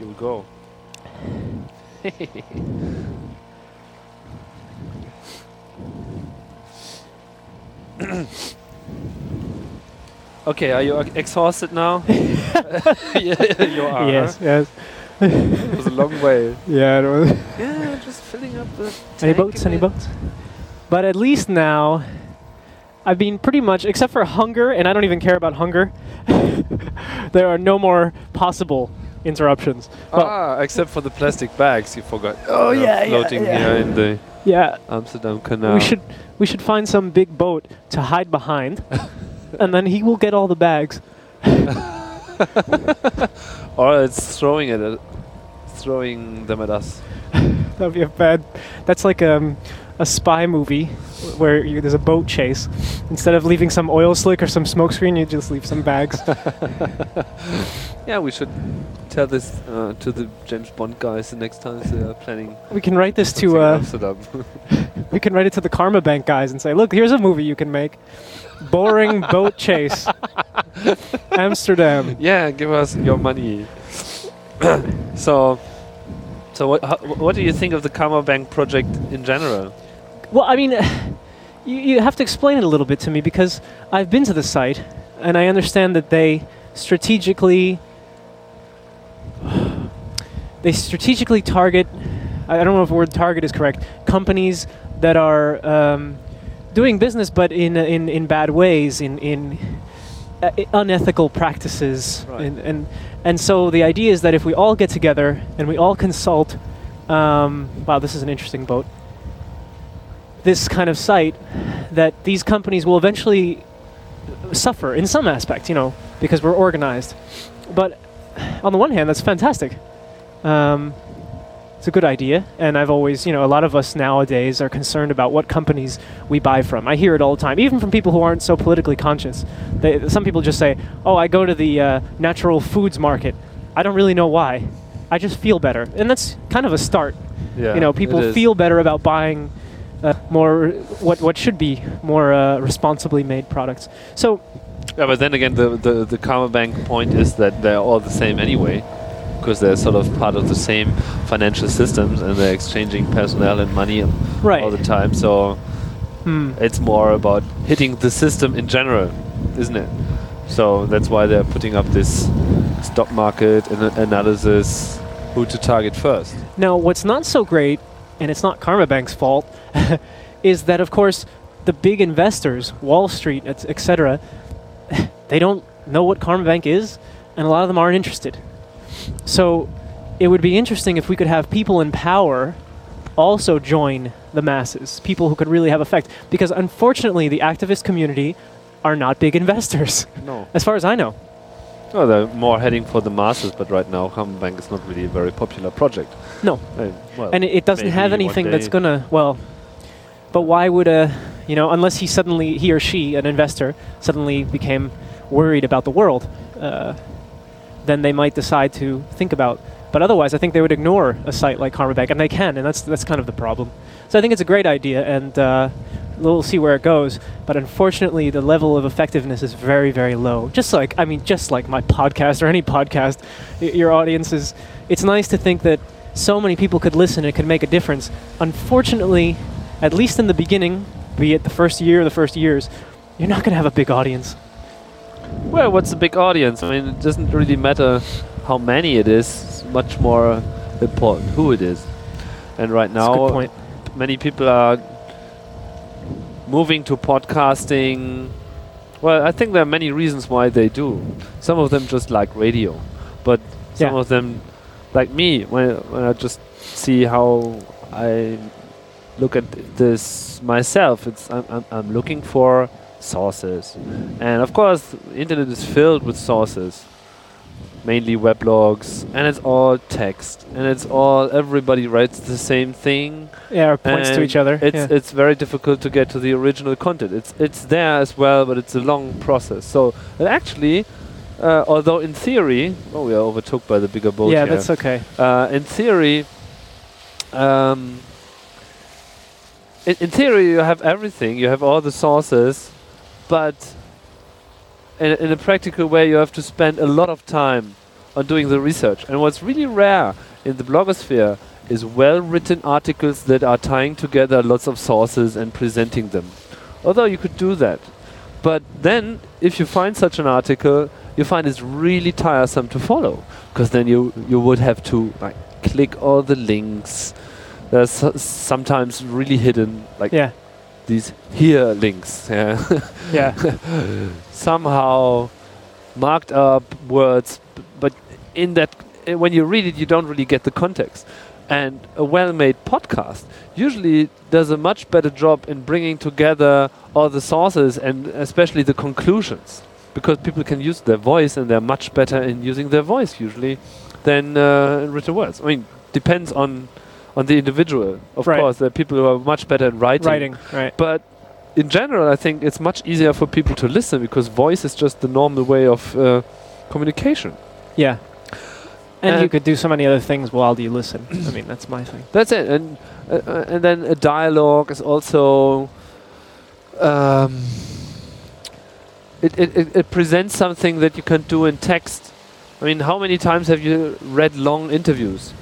you'll go. okay, are you exhausted now? yeah, you are. yes, yes. It was a long way. Yeah, it was. Yeah, just filling up the. Any boats? Any boats? But at least now, I've been pretty much, except for hunger, and I don't even care about hunger. there are no more possible interruptions. Well, ah, except for the plastic bags you forgot. Oh, uh, yeah, yeah, floating yeah. here in the yeah, Amsterdam Canal. we should we should find some big boat to hide behind, and then he will get all the bags. or it's throwing it, at, throwing them at us. That'd be a bad. That's like um, a spy movie where you, there's a boat chase. Instead of leaving some oil slick or some smokescreen, you just leave some bags. Yeah, we should tell this uh, to the James Bond guys the next time they are planning. we can write this to uh, Amsterdam. we can write it to the Karmabanque guys and say, look, here's a movie you can make. Boring boat chase. Amsterdam. yeah, give us your money. so, so what? How, what do you think of the Karmabanque project in general? Well, I mean, you, you have to explain it a little bit to me because I've been to the site and I understand that they strategically they strategically target I don't know if the word target is correct companies that are um, doing business but in in, in bad ways in in uh, unethical practices Right. and, and and so the idea is that if we all get together and we all consult um, wow this is an interesting boat this kind of site that these companies will eventually suffer in some aspect, you know, because we're organized. But on the one hand, that's fantastic. Um, it's a good idea, and I've always, you know, a lot of us nowadays are concerned about what companies we buy from. I hear it all the time, even from people who aren't so politically conscious. They, some people just say, "Oh, I go to the uh, natural foods market. I don't really know why. I just feel better," and that's kind of a start Yeah, you know people feel better about buying uh, more what what should be more uh, responsibly made products so Yeah, but then again, the, the, the Karmabanque point is that they're all the same anyway, because they're sort of part of the same financial systems and they're exchanging personnel and money right all the time. So Hmm. it's more about hitting the system in general, isn't it? So that's why they're putting up this stock market ana- analysis, who to target first. now what's not so great and it's not Karmabanque's fault is that of course the big investors wall street etc they don't know what Karmabanque is and a lot of them aren't interested so it would be interesting if we could have people in power also join the masses, people who could really have effect. Because unfortunately, the activist community are not big investors, No. as far as I know. Oh, they're more heading for the masses, but right now Karmabanque is not really a very popular project. No. Uh, well, And it, doesn't have anything that's gonna, well, but why would a, you know, unless he suddenly, he or she, an investor, suddenly became worried about the world, uh, then they might decide to think about. But otherwise, I think they would ignore a site like Karmabanque, and they can, and that's that's kind of the problem. So I think it's a great idea, and uh, we'll see where it goes. But unfortunately, the level of effectiveness is very, very low. Just like I mean, just like my podcast or any podcast, y- your audience is. It's nice to think that so many people could listen and it could make a difference. Unfortunately, at least in the beginning, be it the first year or the first years, you're not going to have a big audience. Well, what's a big audience? I mean, it doesn't really matter how many it is. It's much more important who it is. And right now, many people are moving to podcasting. Well, I think there are many reasons why they do. Some of them just like radio, but some Yeah. of them, like me, when when I just see how I look at this myself, it's I'm, I'm, I'm looking for sources, and of course, the internet is filled with sources, mainly weblogs, and it's all text, and it's all everybody writes the same thing. Yeah, or points to each other. It's yeah. it's very difficult to get to the original content. It's it's there as well, but it's a long process. So it actually, uh, although in theory, oh, we are overtook by the bigger boat. yeah, here. that's okay. Uh, in theory, um, in, in theory, you have everything. You have all the sources, but in, in a practical way, you have to spend a lot of time on doing the research. And what's really rare in the blogosphere is well-written articles that are tying together lots of sources and presenting them. Although you could do that, but then if you find such an article, you find it's really tiresome to follow because then you you would have to like click all the links. There's sometimes really hidden like Yeah. these here links. Yeah. Yeah. somehow marked up words, in that, eh, when you read it, you don't really get the context. And a well-made podcast usually does a much better job in bringing together all the sources and especially the conclusions, because people can use their voice and they're much better in using their voice usually than uh, written words. I mean, depends on on the individual. Of Right. course, there are people who are much better at writing Writing. Right. but in general, I think it's much easier for people to listen because voice is just the normal way of uh, communication. Yeah. And you could do so many other things while you listen. I mean, that's my thing. That's it. And uh, and then a dialogue is also. Um, it, it, it, it presents something that you can do in text. I mean, how many times have you read long interviews?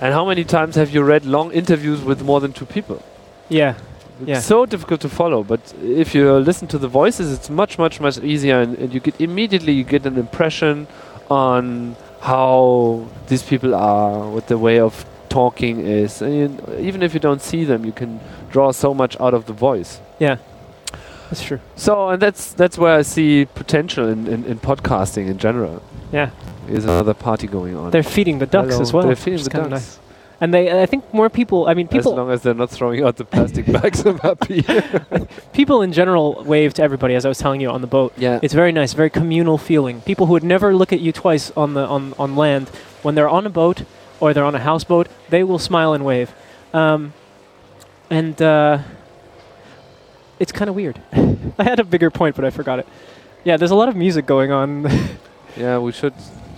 And how many times have you read long interviews with more than two people? Yeah. It's Yeah. so difficult to follow, but if you listen to the voices, it's much, much, much easier, and, and you get immediately you get an impression on how these people are, what the way of talking is. And you, even if you don't see them, you can draw so much out of the voice. Yeah. That's true. So, and that's that's where I see potential in, in, in podcasting in general. Yeah. Is another party going on? They're feeding the ducks Hello. as well. They're feeding the ducks. nice. And they, I think more people. I mean, people. as long as they're not throwing out the plastic bags, I'm happy. people in general wave to everybody. As I was telling you on the boat, yeah. it's very nice, very communal feeling. People who would never look at you twice on the on on land, when they're on a boat or they're on a houseboat, they will smile and wave. Um, and uh, it's kind of weird. I had a bigger point, but I forgot it. Yeah, there's a lot of music going on. Yeah, we should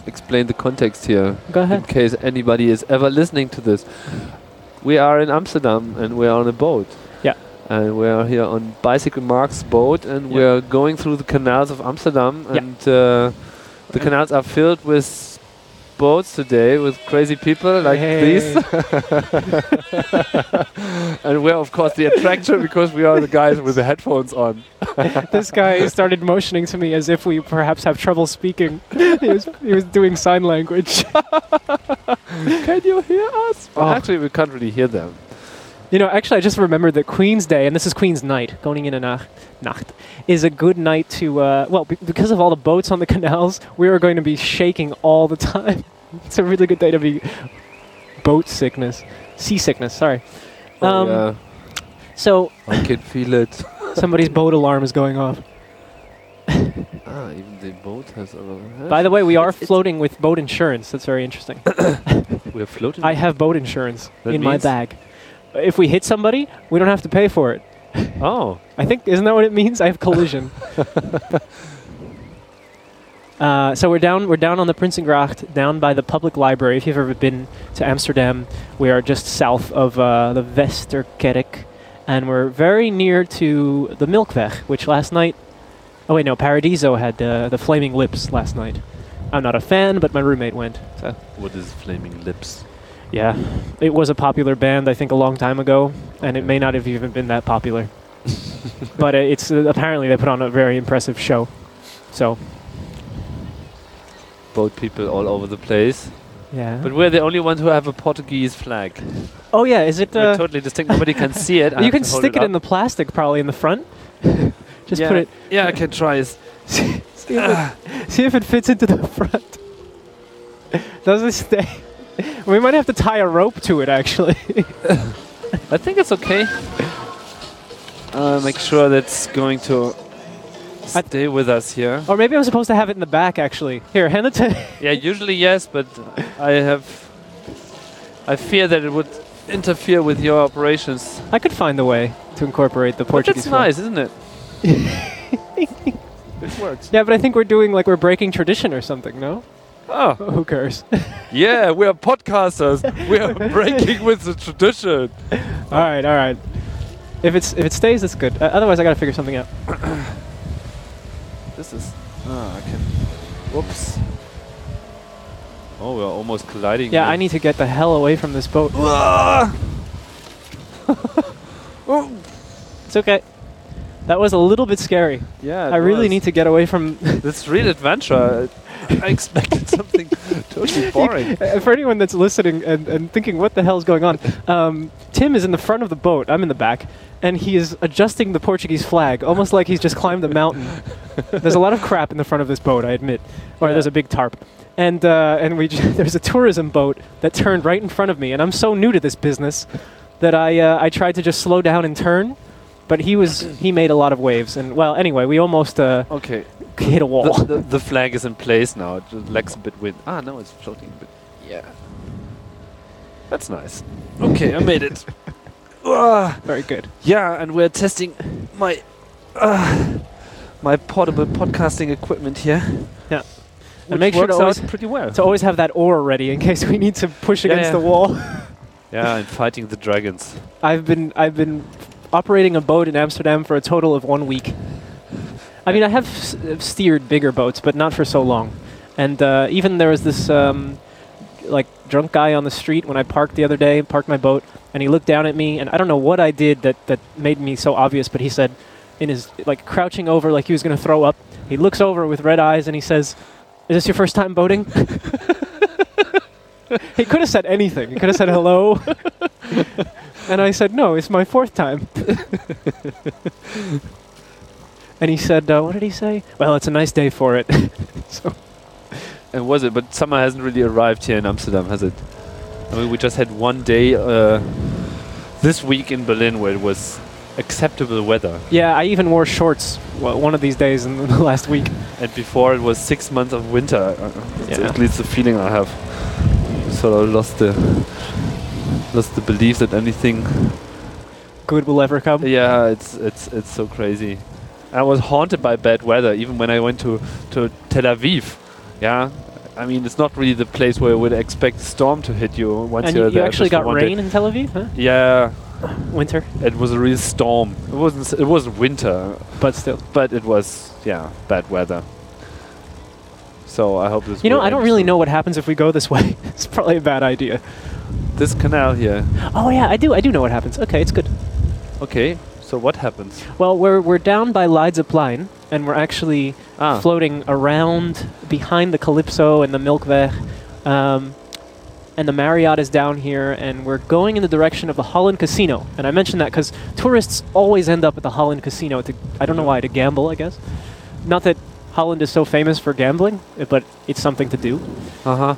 explain the context here Go in case anybody is ever listening to this. We are in Amsterdam and we are on a boat. Yeah. And we are here on Bicyclemark's boat and we are going through the canals of Amsterdam Yeah. and uh, the canals are filled with boats today with crazy people like these. and we're of course the attraction because we are the guys with the headphones on. this guy started motioning to me as if we perhaps have trouble speaking. he was he was doing sign language. Can you hear us? Well, Oh. Actually, we can't really hear them. You know, actually, I just remembered that Queen's Day, and this is Queen's Night, going in a Nacht, Nacht is a good night to, uh, well, be- because of all the boats on the canals, we are going to be shaking all the time. it's a really good day to be boat sickness, seasickness, sorry. Oh, Um, yeah. So, I can feel it. somebody's boat alarm is going off. ah, even the boat has a. By the way, we are it's- floating with boat insurance. That's very interesting. We're floating. I have boat insurance That in my bag. If we hit somebody, we don't have to pay for it. oh, I think isn't that what it means? I have collision. uh, so we're down. We're down on the Prinsengracht, down by the public library. If you've ever been to Amsterdam, we are just south of uh, the Westerkerk, and we're very near to the Melkweg, which last night. Oh wait, no, Paradiso had uh, the Flaming Lips last night. I'm not a fan, but my roommate went. So what is flaming lips? Yeah, it was a popular band I think a long time ago, and it may not have even been that popular. but uh, it's uh, apparently they put on a very impressive show. So Boat people all over the place. yeah. But we're the only ones who have a Portuguese flag. oh yeah, is it? we're Uh, totally distinct. Nobody can see it. I you can stick it, in the plastic probably in the front. Just yeah. put it. Yeah, I can try. See, see if it, see if it fits into the front. Does it stay? We might have to tie a rope to it actually. I think it's okay. Uh, make sure that's going to stay with us here. or maybe I'm supposed to have it in the back actually. Here, hand it to. Yeah, usually yes, but I have. I fear that it would interfere with your operations. I could find a way to incorporate the But Portuguese. that's flag. nice, isn't it? it works. Yeah, but I think we're doing like we're breaking tradition or something. No? Oh, Who cares? yeah, we are podcasters. we are breaking with the tradition. all right, all right. If it's if it stays, it's good. Uh, otherwise, I gotta figure something out. This is. Ah, I can. Whoops. Oh, we're almost colliding. Yeah. I need to get the hell away from this boat. It's okay. That was a little bit scary. Yeah, I really need to get away from. This real adventure. I expected something totally boring. Uh, For anyone that's listening and, and thinking, what the hell's going on? Um, Tim is in the front of the boat. I'm in the back. And he is adjusting the Portuguese flag, almost like he's just climbed a mountain. there's a lot of crap in the front of this boat, I admit. Or Yeah. there's a big tarp. And, uh, and we j- there's a tourism boat that turned right in front of me. And I'm so new to this business that I, uh, I tried to just slow down and turn. But he was he made a lot of waves. And, well, anyway, we almost uh, Okay, hit a wall. the, the, the flag is in place now. It just lacks a bit wind. Ah, no, it's floating a bit. Yeah, that's nice. Okay, I made it. Ah. Very good. Yeah, and we're testing my uh, my portable podcasting equipment here. Yeah. And make sure to always- pretty well. To always have that oar ready in case we need to push Yeah, against yeah. the wall. yeah, and fighting the dragons. I've been I've been operating a boat in Amsterdam for a total of one week. I mean, I have steered bigger boats, but not for so long. And uh, even there was this um, like drunk guy on the street when I parked the other day, parked my boat, and he looked down at me, and I don't know what I did that that made me so obvious, but he said, in his like crouching over like he was going to throw up, he looks over with red eyes and he says, "Is this your first time boating?" he could have said anything. He could have said hello. And I said, no, it's my fourth time. and he said, uh, what did he say? Well, it's a nice day for it. so And was it? But summer hasn't really arrived here in Amsterdam, has it? I mean, we just had one day uh, this week in Berlin where it was acceptable weather, yeah, I even wore shorts well, one of these days in the last week. and before it was six months of winter. Uh, That's Yeah. at least the feeling I have. Sort of lost the lost the belief that anything Good will ever come. Yeah, it's it's it's so crazy. I was haunted by bad weather even when I went to to Tel Aviv. Yeah, I mean it's not really the place where you would expect a storm to hit you once and you're you, you actually got day. rain in Tel Aviv, huh? Yeah, Winter, it was a real storm. It wasn't it wasn't winter, but still. but it was yeah bad weather. So I hope this. You know, I don't really soon. know what happens if we go this way. it's probably a bad idea. This canal here. Oh yeah, I do. I do know what happens. Okay, it's good. Okay, so what happens? Well, we're we're down by Leidseplein, and we're actually Ah, floating around behind the Calypso and the Melkweg. Um, and the Marriott is down here, and we're going in the direction of the Holland Casino. And I mention that because tourists always end up at the Holland Casino to, I don't know why, to gamble, I guess. Not that Holland is so famous for gambling, but it's something to do. Uh huh.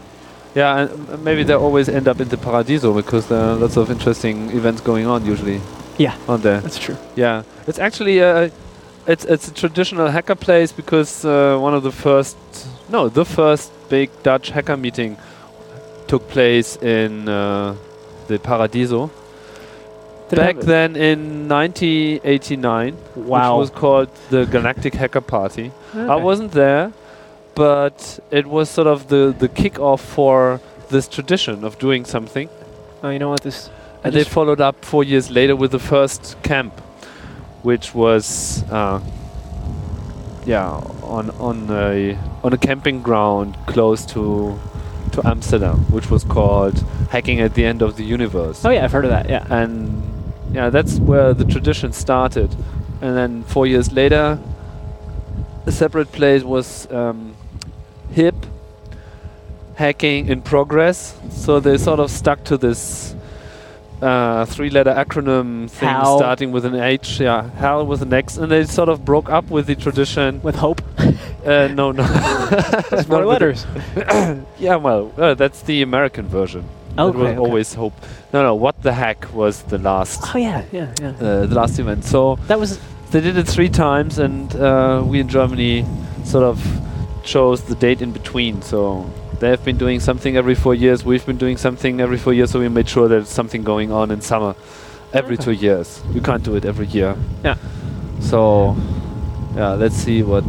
Yeah, and maybe they always end up in the Paradiso because there are lots of interesting events going on usually. Yeah. aren't there? That's true. Yeah, it's actually uh, it's it's a traditional hacker place because uh, one of the first, no, the first big Dutch hacker meeting took place in uh, the Paradiso Did back then in 1989, Wow. which was called the Galactic Hacker Party. I wasn't there, but it was sort of the the kickoff for this tradition of doing something. Oh, you know what? This. I And they followed up four years later with the first camp, which was, uh, yeah, on on a on a camping ground close to to Amsterdam, which was called Hacking at the End of the Universe. oh, yeah, I've heard of that, yeah. And yeah, that's where the tradition started. And then four years later, a separate place was um, HIP, Hacking in Progress. So they sort of stuck to this uh, three-letter acronym thing HAL. starting with an H. Yeah, HAL with an X, and they sort of broke up with the tradition. With hope. Uh, no, no, Not more letters. yeah, well, uh, that's the American version. Okay, it was okay. always hope. No, no. What the heck was the last Oh, yeah, yeah, yeah. uh, the last event. So that was. they did it three times, and uh, we in Germany sort of chose the date in between. So they have been doing something every four years. We've been doing something every four years. So we made sure there's something going on in summer every Okay. two years. You can't do it every year. Yeah. So yeah, let's see what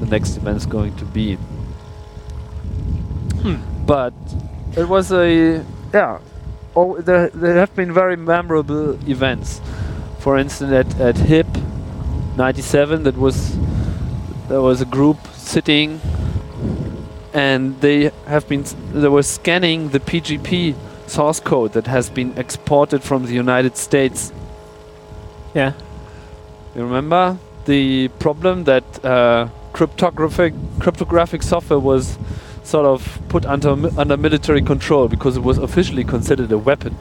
the next event is going to be. Hmm. But it was a yeah. Oh, there, there have been very memorable events. For instance, at, at HIP 97, that was there was a group sitting and they have been they were scanning the PGP source code that has been exported from the United States. Yeah. You remember the problem that uh, cryptographic cryptographic software was sort of put under under military control because it was officially considered a weapon.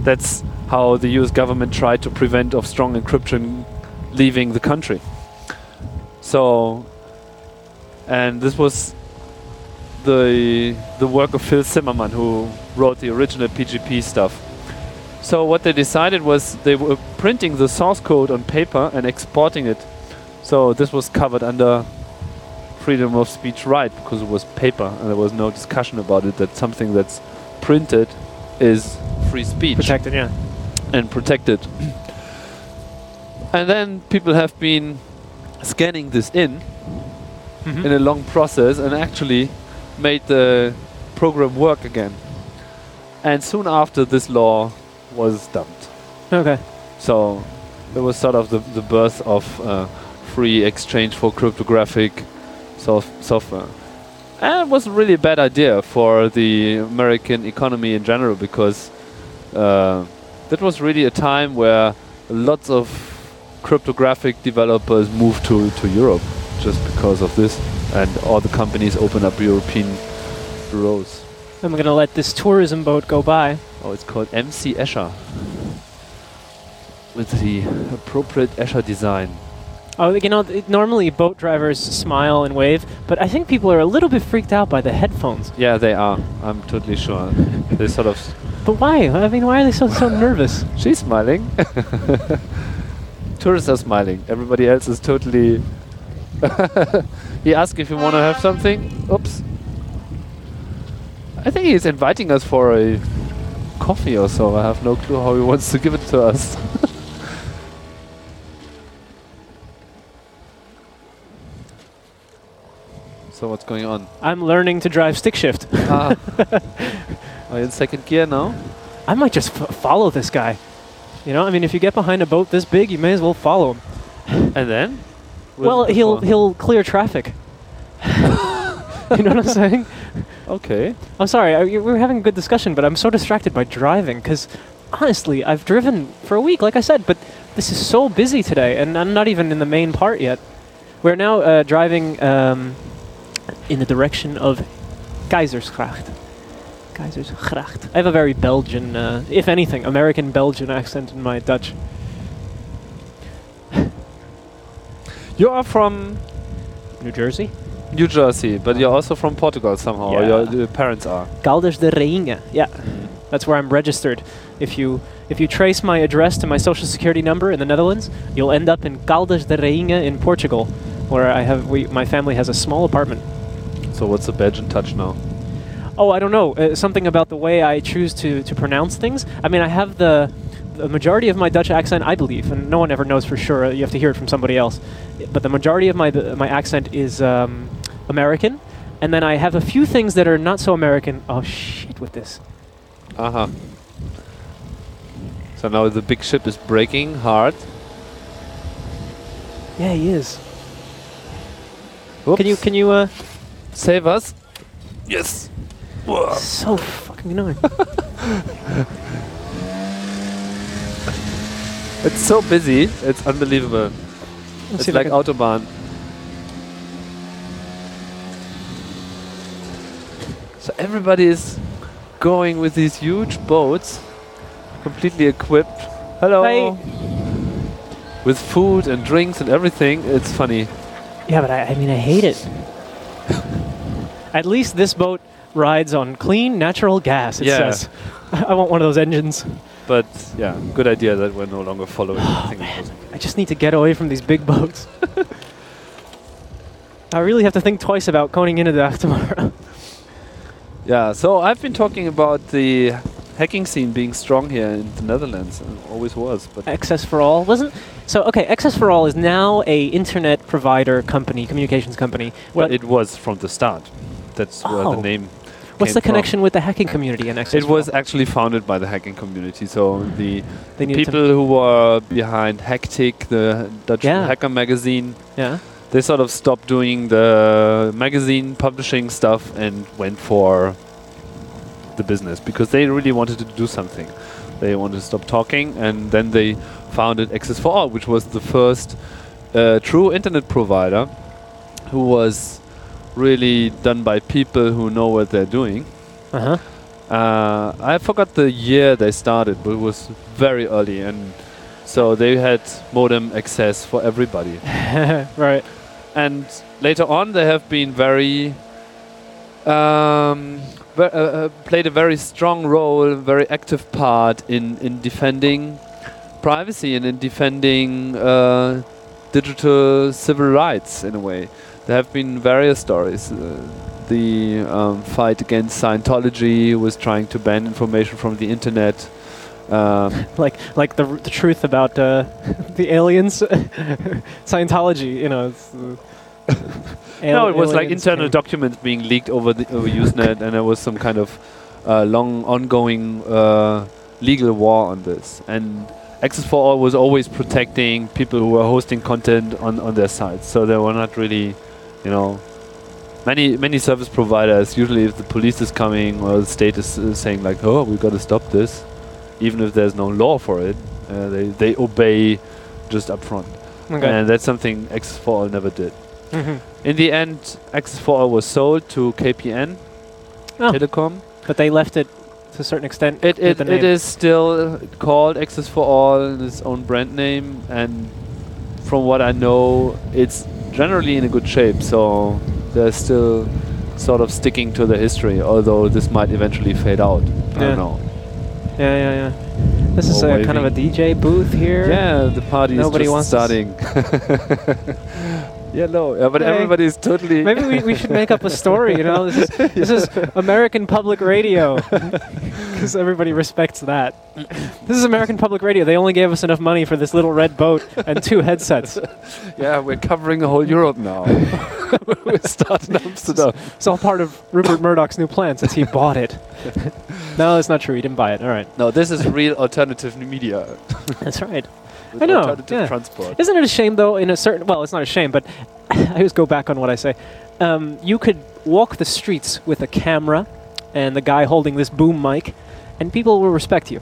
That's how the U.S. government tried to prevent of strong encryption leaving the country. So, and this was the the work of Phil Zimmermann, who wrote the original PGP stuff. So what they decided was they were printing the source code on paper and exporting it. So this was covered under freedom of speech right because it was paper and there was no discussion about it that something that's printed is free speech Protected, yeah. and protected. and then people have been scanning this in Mhm. in a long process and actually made the program work again. And soon after, this law was dumped. Okay. So it was sort of the, the birth of uh, free exchange for cryptographic sof- software. And it was really a bad idea for the American economy in general because uh, that was really a time where lots of cryptographic developers moved to, to Europe just because of this. And all the companies open up European bureaus. I'm gonna let this tourism boat go by. Oh, it's called MC Escher. With the appropriate Escher design. Oh, you know, th- normally boat drivers smile and wave, but I think people are a little bit freaked out by the headphones. Yeah, they are. I'm totally sure. they sort of. But why? I mean, why are they so so nervous? She's smiling. Tourists are smiling. Everybody else is totally. he asked if you want to have something. Oops. I think he's inviting us for a coffee or so. I have no clue how he wants to give it to us. so what's going on? I'm learning to drive stick shift. ah. Are you in second gear now? I might just f- follow this guy. You know, I mean, if you get behind a boat this big, you may as well follow him. And then? Well, he'll he'll clear traffic. you know what I'm saying? Okay. I'm sorry, I, we we're having a good discussion, but I'm so distracted by driving because honestly, I've driven for a week, like I said, but this is so busy today, and I'm not even in the main part yet. We're now uh, driving um, in the direction of Keizersgracht. Keizersgracht. I have a very Belgian, uh, if anything, American Belgian accent in my Dutch. You are from New Jersey? New Jersey, but you're also from Portugal somehow. Yeah. your, your parents are. Caldas da Rainha. Yeah, that's where I'm registered. If you if you trace my address to my social security number in the Netherlands, you'll end up in Caldas da Rainha in Portugal, where I have we my family has a small apartment. So what's the Belgian touch now? Oh, I don't know. Uh, something about the way I choose to, to pronounce things. I mean, I have the, the majority of my Dutch accent, I believe, and no one ever knows for sure. You have to hear it from somebody else. But the majority of my my accent is um, American, and then I have a few things that are not so American. Oh shit! With this. Uh huh. So now the big ship is breaking hard. Yeah, he is. Oops. Can you can you uh? save us? Yes. Whoa. So fucking annoying. It's so busy. It's unbelievable. Let's it's see if I like autobahn. So everybody is going with these huge boats, completely equipped. Hello. Hi. With food and drinks and everything. It's funny. Yeah, but I, I mean, I hate it. At least this boat rides on clean natural gas. It Yeah. says. I want one of those engines. But yeah, good idea that we're no longer following Oh, was- I just need to get away from these big boats. I really have to think twice about going into that tomorrow. Yeah, so I've been talking about the hacking scene being strong here in the Netherlands, and always was. But Access for All wasn't so. Okay, XS4ALL is now a internet provider company, communications company. well, it was from the start. That's where Oh. the name. What's the from. connection with the hacking community and Access? It was actually founded by the hacking community. So the needed people who were behind Hack-Tic, the Dutch Yeah. hacker magazine, yeah. they sort of stopped doing the magazine publishing stuff and went for the business because they really wanted to do something. They wanted to stop talking, and then they founded XS4ALL, which was the first uh, true internet provider who was really done by people who know what they're doing. Uh Uh, I forgot the year they started, but it was very early, and so they had modem access for everybody. right. And later on, they have been very um, uh, uh, played a very strong role, very active part in in defending privacy and in defending uh, digital civil rights in a way. There have been various stories. Uh, the um, fight against Scientology was trying to ban information from the internet. Um, Like like the r- the truth about uh, the aliens, Scientology. You know. It's, uh, no, it was like internal came- documents being leaked over the over Usenet, and there was some kind of uh, long, ongoing uh, legal war on this. And XS4ALL was always protecting people who were hosting content on on their sites, so they were not really, you know. Many many service providers usually if the police is coming or the state is uh, saying like oh we've got to stop this, even if there's no law for it, uh, they they obey just upfront, Okay. and that's something Access for All never did. Mhm. In the end, Access 4 was sold to KPN Oh. Telecom. But they left it to a certain extent. It, it, it is still called XS4ALL in its own brand name, and from what I know, it's generally in a good shape. So they're still sort of sticking to the history, although this might eventually fade out. I Yeah. don't know. Yeah, yeah, yeah. This is a kind of a DJ booth here. Yeah, the party Nobody is wants just to s- starting. yeah, no, yeah, but Hey. everybody is totally. Maybe we, we should make up a story. You know, this is this is American Public Radio because everybody respects that. This is American Public Radio. They only gave us enough money for this little red boat and two headsets. Yeah, we're covering the whole Europe now. we start in Amsterdam. It's all part of Rupert Murdoch's new plan since he bought it. no, that's not true. He didn't buy it. All right, No, this is real alternative media. that's right. With I know, Alternative yeah. transport. Isn't it a shame, though, in a certain... Well, it's not a shame, but I always go back on what I say. Um, you could walk the streets with a camera and the guy holding this boom mic, and people will respect you.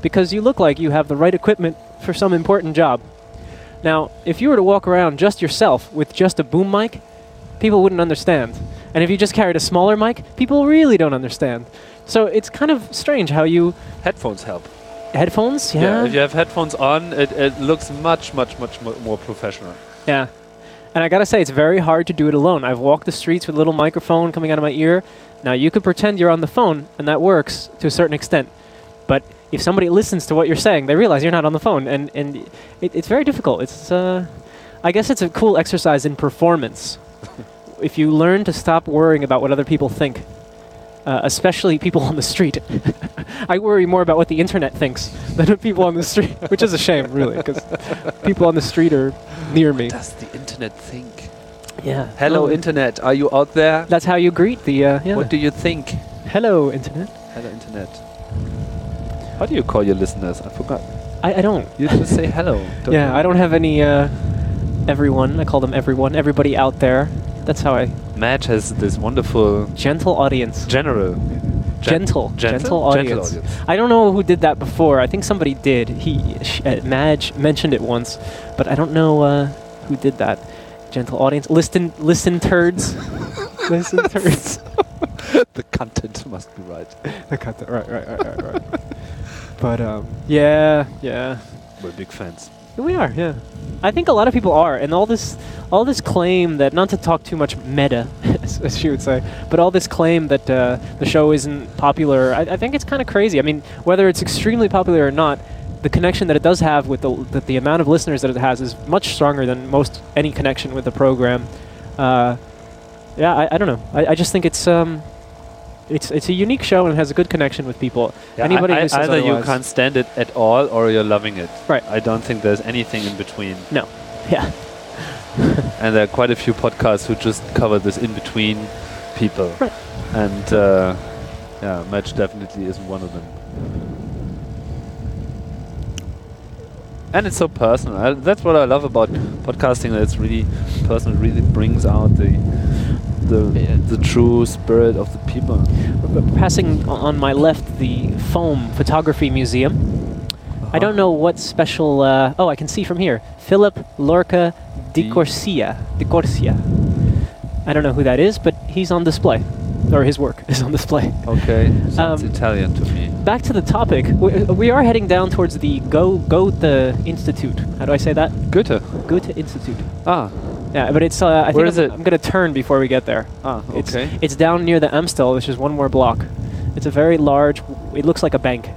Because you look like you have the right equipment for some important job. Now, if you were to walk around just yourself with just a boom mic, people wouldn't understand. And if you just carried a smaller mic, people really don't understand. So it's kind of strange how you... Headphones help. Headphones? Yeah. if you have headphones on, it, it looks much, much, much more professional. Yeah. And I gotta say, it's very hard to do it alone. I've walked the streets with a little microphone coming out of my ear. Now, you could pretend you're on the phone, and that works to a certain extent. But if somebody listens to what you're saying, they realize you're not on the phone, and, and it, it's very difficult. It's, uh, I guess it's a cool exercise in performance. if you learn to stop worrying about what other people think, uh, especially people on the street. I worry more about what the internet thinks than what people on the street, which is a shame, really, because people on the street are near me. What Does the internet think? Yeah. Hello, internet. Are you out there? That's how you greet the. Uh, yeah. What do you think? Hello, internet. Hello, internet. How do you call your listeners? I forgot. I, I don't. You just say hello. don't Yeah, you? I don't have any. Uh, everyone. I call them everyone. Everybody out there. That's how I. Madge has this wonderful Gentle audience. general. gen- Gentle. gentle? Gentle audience. I don't know who did that before. I think somebody did. He, sh- uh, Madge mentioned it once, but I don't know uh, who did that. Gentle audience. Listen, listen, turds. listen, turds. the content must be right. Got that. Right, right, right, right, right. but um, yeah, yeah. We're big fans. We are, yeah. I think a lot of people are, and all this, all this claim that not to talk too much meta, as, she would say, but all this claim that uh, the show isn't popular. I, I think it's kind of crazy. I mean, whether it's extremely popular or not, the connection that it does have with the that the amount of listeners that it has is much stronger than most any connection with the program. Uh, yeah, I, I don't know. I, I just think it's um, it's it's a unique show and it has a good connection with people. Yeah, Anybody I, who says either you can't stand it at all or you're loving it. Right. I don't think there's anything in between. No. Yeah. And there are quite a few podcasts who just cover this in between people. Right. And uh, yeah, Madge definitely isn't one of them. and it's so personal. I, that's what I love about podcasting. That it's really personal. Really brings out the the Yeah. the true spirit of the people. Passing on my left, the Foam Photography Museum. I don't know what special. Uh, oh, I can see from here. Philip Lorca di Corsia. diCorcia. I don't know who that is, but he's on display, or his work is on display. Okay, sounds Um, Italian to me. Back to the topic. We, we are heading down towards the Go Goethe Institute. How do I say that? Goethe. Goethe Institute. Ah, Yeah, but it's. Uh, I think Where is I'm, it? I'm gonna turn before we get there. ah, It's, okay. It's down near the Amstel, which is one more block. It's a very large. It looks like a bank.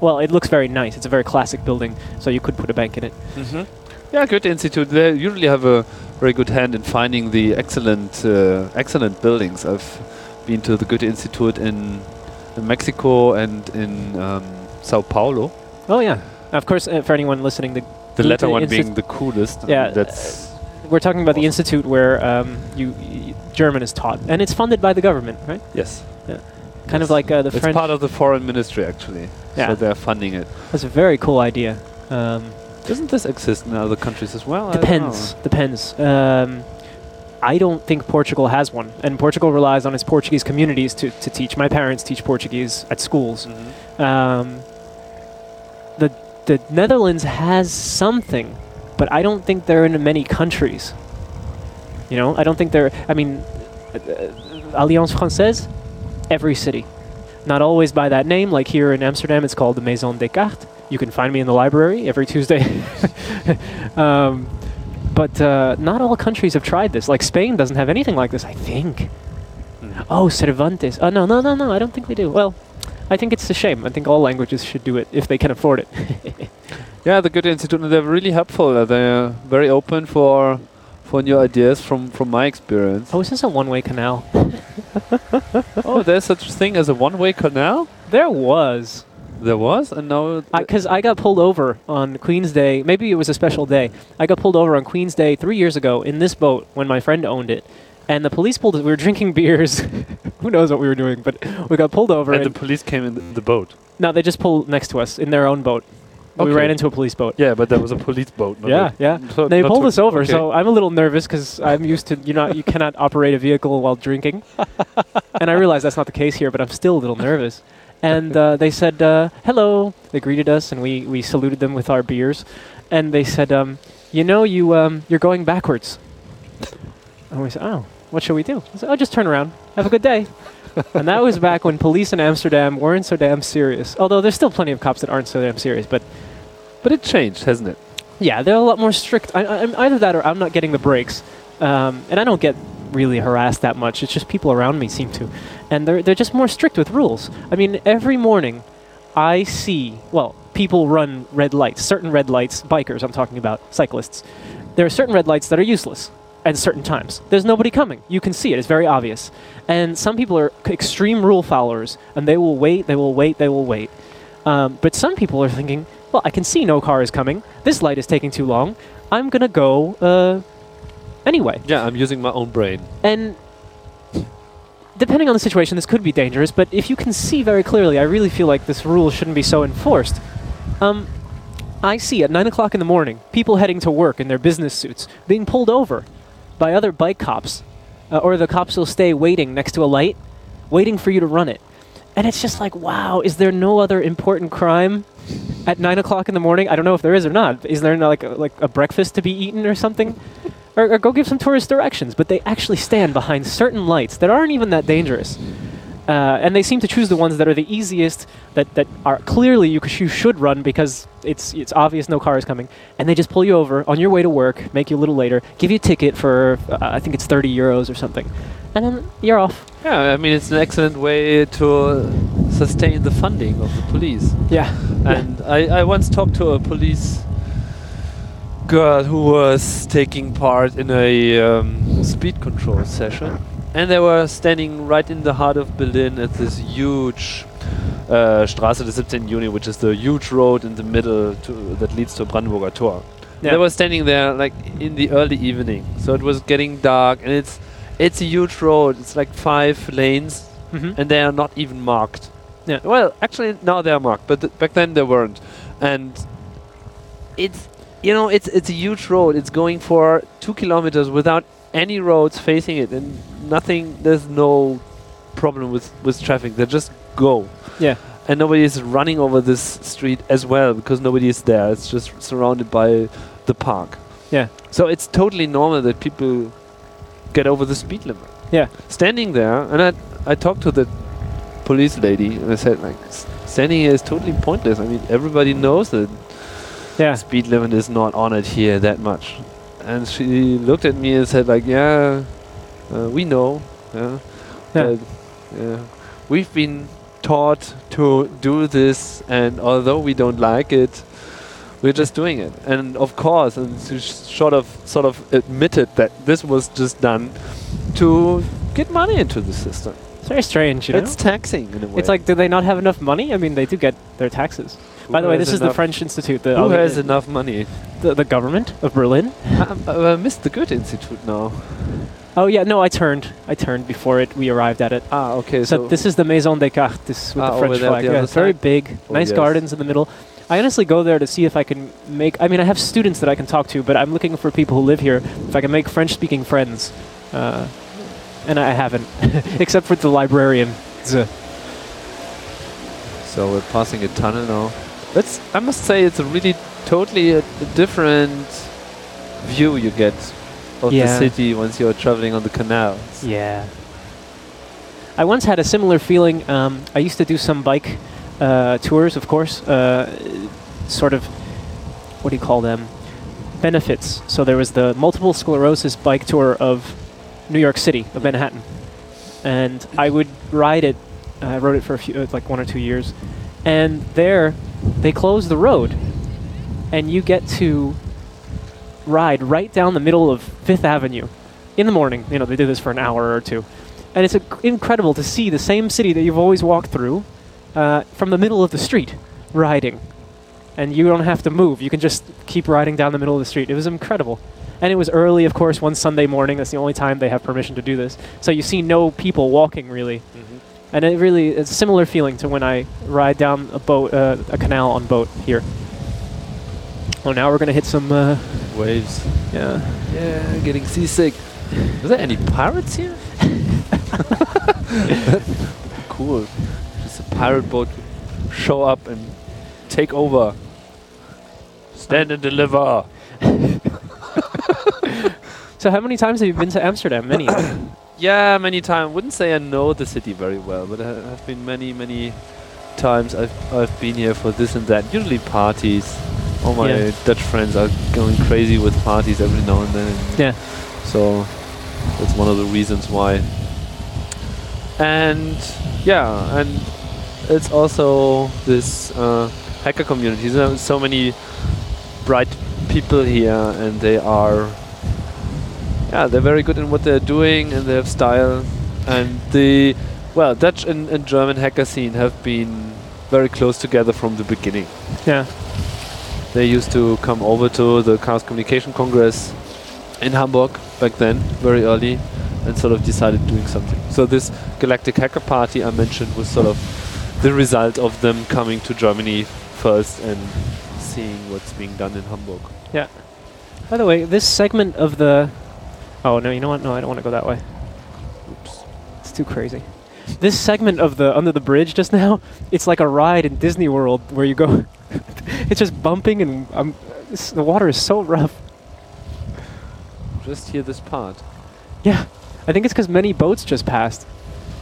Well, it looks very nice. It's a very classic building, so you could put a bank in it. Mm-hmm. Yeah, Goethe Institute. They usually have a very good hand in finding the excellent, uh, excellent buildings. I've been to the Goethe Institute in, in Mexico and in um, Sao Paulo. Oh yeah. Of course, uh, for anyone listening, the, The Goethe latter one Insti- being the coolest. Yeah, that's we're talking about the institute where um, you, y German is taught, and it's funded by the government, right? yes. Yeah. Kind of like uh, the it's French. part of the foreign ministry actually. Yeah. So they're funding it. That's a very cool idea. Um, Doesn't this exist in other countries as well? Depends. Depends. Um, I don't think Portugal has one, and Portugal relies on its Portuguese communities to, to teach. My parents teach Portuguese at schools. Mhm. Um, the the Netherlands has something, but I don't think they're in many countries. You know, I don't think they're. I mean, uh, Alliance Française, every city, not always by that name. Like here in Amsterdam, it's called the Maison Descartes. You can find me in the library every Tuesday. um, but uh, not all countries have tried this. Like Spain doesn't have anything like this. I think. Mhm. Oh, Cervantes. Oh, no, no, no, no. I don't think they do. Well, I think it's a shame. I think all languages should do it if they can afford it. Yeah, the Goethe Institute. They're really helpful. They're very open for for new ideas from from my experience. oh, is this a one-way canal? oh, there's such a thing as a one-way canal. There was. There was, and now Because I, got pulled over on Queen's Day. Maybe it was a special day. I got pulled over on Queen's Day three years ago in this boat when my friend owned it. And the police pulled us. We were drinking beers. Who knows what we were doing? But we got pulled over. and the police came in the boat. no, they just pulled next to us in their own boat. We ran into a police boat. Yeah, but there was a police boat. not Yeah, yeah. so They pulled us over, okay. so I'm a little nervous because I'm used to you know you cannot operate a vehicle while drinking, and I realize that's not the case here, but I'm still a little nervous. And uh, they said uh, hello. They greeted us, and we, we saluted them with our beers, and they said, um, you know, you um, you're going backwards. And we said, oh, what should we do? I said, oh, just turn around. Have a good day. and that was back when police in Amsterdam weren't so damn serious. Although there's still plenty of cops that aren't so damn serious, but But it changed, hasn't it? yeah, they're a lot more strict. I, I, I'm either that or I'm not getting the breaks, um, and I don't get really harassed that much. It's just people around me seem to, and they're they're just more strict with rules. I mean, every morning, I see well people run red lights, certain red lights. Bikers, I'm talking about cyclists. There are certain red lights that are useless at certain times. There's nobody coming. You can see it. It's very obvious. And some people are extreme rule followers, and they will wait. They will wait. They will wait. Um, but some people are thinking, well, I can see no car is coming. This light is taking too long. I'm gonna go uh, anyway. Yeah, I'm using my own brain. And depending on the situation, this could be dangerous. But if you can see very clearly, I really feel like this rule shouldn't be so enforced. Um, I see at nine o'clock in the morning people heading to work in their business suits being pulled over by other bike cops, uh, or the cops will stay waiting next to a light, waiting for you to run it. And it's just like, wow, is there no other important crime at nine o'clock in the morning? I don't know if there is or not. Is there like a, like a breakfast to be eaten or something? or, or go give some tourist directions. But they actually stand behind certain lights that aren't even that dangerous. Uh, and they seem to choose the ones that are the easiest, that, that are clearly you, you should run because it's it's obvious no car is coming, and they just pull you over on your way to work, make you a little later, give you a ticket for uh, I think it's 30 euros or something, and then you're off. Yeah, I mean it's an excellent way to sustain the funding of the police. Yeah. And I, I once talked to a police girl who was taking part in a um, speed control session, and they were standing right in the heart of Berlin at this huge uh, Straße des 17. Juni, which is the huge road in the middle to, that leads to Brandenburger Tor. Yeah. They were standing there like in the early evening, so it was getting dark, and it's it's a huge road. It's like five lanes, hmm and they are not even marked. Yeah. Well, actually now they are marked, but th- back then they weren't. And it's you know, it's it's a huge road. It's going for two kilometers without any roads facing it, and nothing. There's no problem with with traffic. They just go. Yeah. And nobody is running over this street as well because nobody is there. It's just surrounded by the park. Yeah. So it's totally normal that people get over the speed limit. Yeah. Standing there, and I I talked to the police lady, and I said like, standing here is totally pointless. I mean, everybody knows that Yeah. speed limit is not honored here that much. And she looked at me and said like, yeah, uh, we know. Yeah. Yeah. But. We've been taught to do this, and although we don't like it, we're just doing it. And of course, and she sh- sort of sort of admitted that this was just done to get money into the system. It's very strange, you know. It's taxing in a way. It's like, do they not have enough money? I mean, they do get their taxes. By the way, this is the French Institute, the, Who has enough money? the, the government of Berlin. I, I missed the Goethe Institute now. Oh yeah, no, I turned. I turned before it. We arrived at it. Ah, okay. So, So, this is the Maison Descartes, Cartes with Ah, the French flag. the Yeah, it's very big, Oh, nice yes. gardens in the middle. I honestly go there to see if I can make. I mean, I have students that I can talk to, but I'm looking for people who live here. If I can make French-speaking friends, uh, and I haven't, except for the librarian. So we're passing a tunnel now. It's I must say it's a really totally a, a different view you get of the city once you're traveling on the canals. Yeah. I once had a similar feeling. Um, I used to do some bike uh, tours, of course, uh, sort of, what do you call them? Benefits. So there was the multiple sclerosis bike tour of New York City, of Manhattan. And I would ride it. I rode it for a few, uh, like one or two years. And there, they close the road. And you get to ride right down the middle of Fifth Avenue in the morning. You know, they do this for an hour or two. And it's inc- incredible to see the same city that you've always walked through uh, from the middle of the street riding. And you don't have to move. You can just keep riding down the middle of the street. It was incredible. And it was early, of course, one Sunday morning. That's the only time they have permission to do this. So you see no people walking, really. And it really it's a similar feeling to when I ride down a boat, uh, a canal on boat here. Oh, now we're gonna hit some. Uh, Waves. yeah. Yeah, getting seasick. Is there any pirates here? cool. Just a pirate boat show up and take over. Stand and deliver. So how many times have you been to Amsterdam? Many. Yeah, many times. Wouldn't say I know the city very well, but I have been many, many times. I've I've been here for this and that. Usually parties. All my Yeah. Dutch friends are going crazy with parties every now and then. yeah. So that's one of the reasons why. And yeah, and it's also this uh, hacker community. There are so many bright people here, and they are yeah, they're very good in what they're doing, and they have style. And the well, Dutch and, and German hacker scene have been very close together from the beginning. Yeah. They used to come over to the Chaos Communication Congress in Hamburg back then, very early, and sort of decided doing something. So this Galactic Hacker Party I mentioned was sort of the result of them coming to Germany first and seeing what's being done in Hamburg. Yeah. By the way, this segment of the. Oh no! You know what? No, I don't want to go that way. Oops. It's too crazy. This segment of the under the bridge just now, it's like a ride in Disney World where you go. it's just bumping and um, the water is so rough. Just hear this part. Yeah, I think it's because many boats just passed.